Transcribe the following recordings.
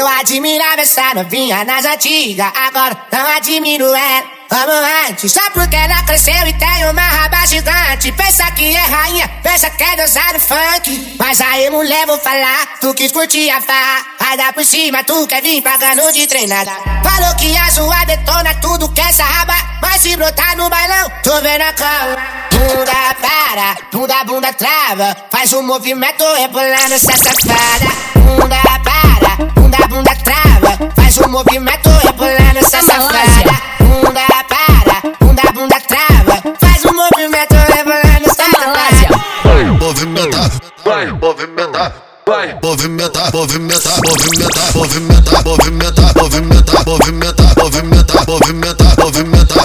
Eu admirava essa novinha nas antigas, agora não admiro ela. Vamos antes, só porque ela cresceu e tem uma raba gigante. Pensa que é rainha, pensa que é deusa do funk. Mas aí, mulher, vou falar, tu quis curtir a farra. Vai dar por cima, tu quer vir pagando de treinada. Falou que a sua detona tudo que essa raba. Mas se brotar no bailão, tô vendo a cama. Bunda para, bunda, bunda trava. Faz um movimento rebolando essa safada. Bunda para, bunda, movimentar, vai movimentar, movimentar, movimentar, movimentar, movimentar, movimentar, movimentar, movimentar, movimentar, movimentar,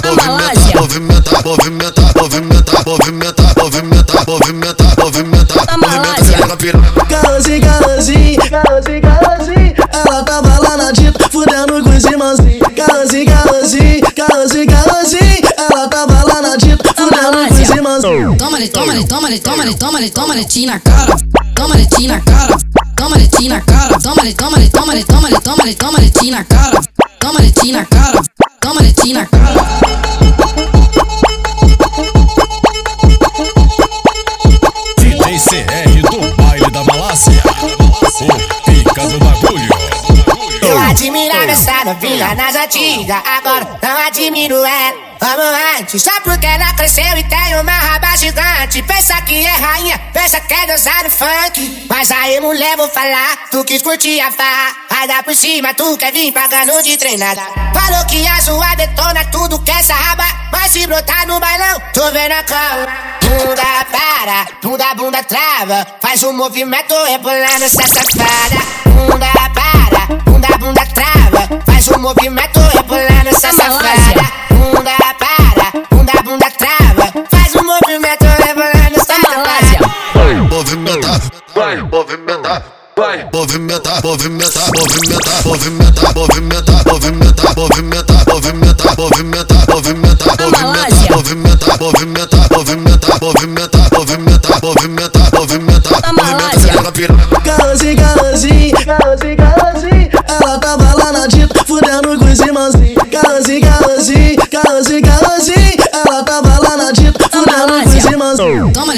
movimentar, movimentar, movimentar, movimentar, movimentar, movimentar, movimentar, movimentar, movimentar. Calanzinho, calanzinho, calanzinho, calanzinho. Ela tava lá na dita, fudendo com os irmãozinhos. Calanzinho, calanzinho, calanzinho, calanzinho. Ela tava lá na dita, fudendo com os irmãozinhos. Toma-lhe, toma-lhe, toma-lhe, toma-lhe, toma-lhe, toma-lhe, ti na cara. Toma-lhe, ti na cara. Toma-lhe, ti na cara. Toma-lhe, toma-lhe, toma-lhe, toma-lhe, toma-lhe, toma-lhe, ti na cara. Toma de na cara. Toma de, toma de, toma de, toma de, toma de, toma na cara. Toma de na cara. Toma de na cara. DCR do baile da Malásia. O pica do bagulho. Eu admirava essa novinha nas antigas, agora não admiro ela. Vamos só porque ela cresceu e tem uma raba gigante. Pensa que é rainha, pensa que é deusa do funk. Mas aí, mulher, vou falar, tu quis curtir a farra. Vai dar por cima, tu quer vir pagando de treinada. Falou que a sua detona tudo que essa raba. Mas se brotar no bailão, tô vendo a cama. Bunda para, bunda, bunda trava. Faz um movimento rebolando essa safada. Bunda vai movimentar, vai movimentar, movimentar, movimentar, movimentar, movimentar, movimentar, movimentar, movimentar, movimentar, movimentar, movimentar, movimentar, movimentar, movimentar, movimentar, movimentar, movimentar, movimentar, movimentar, piranha.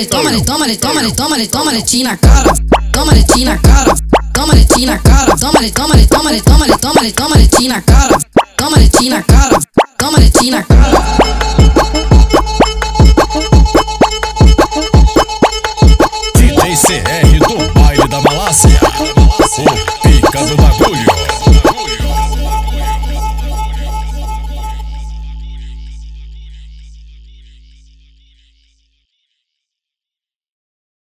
Tómale, tómale, tómale, tómale, tómale, tómale, china cara. Tómale, china cara. Tómale, china cara. Tómale, tómale, tómale, tómale, tómale, tómale, china cara. Tómale, china cara. Tómale, china cara.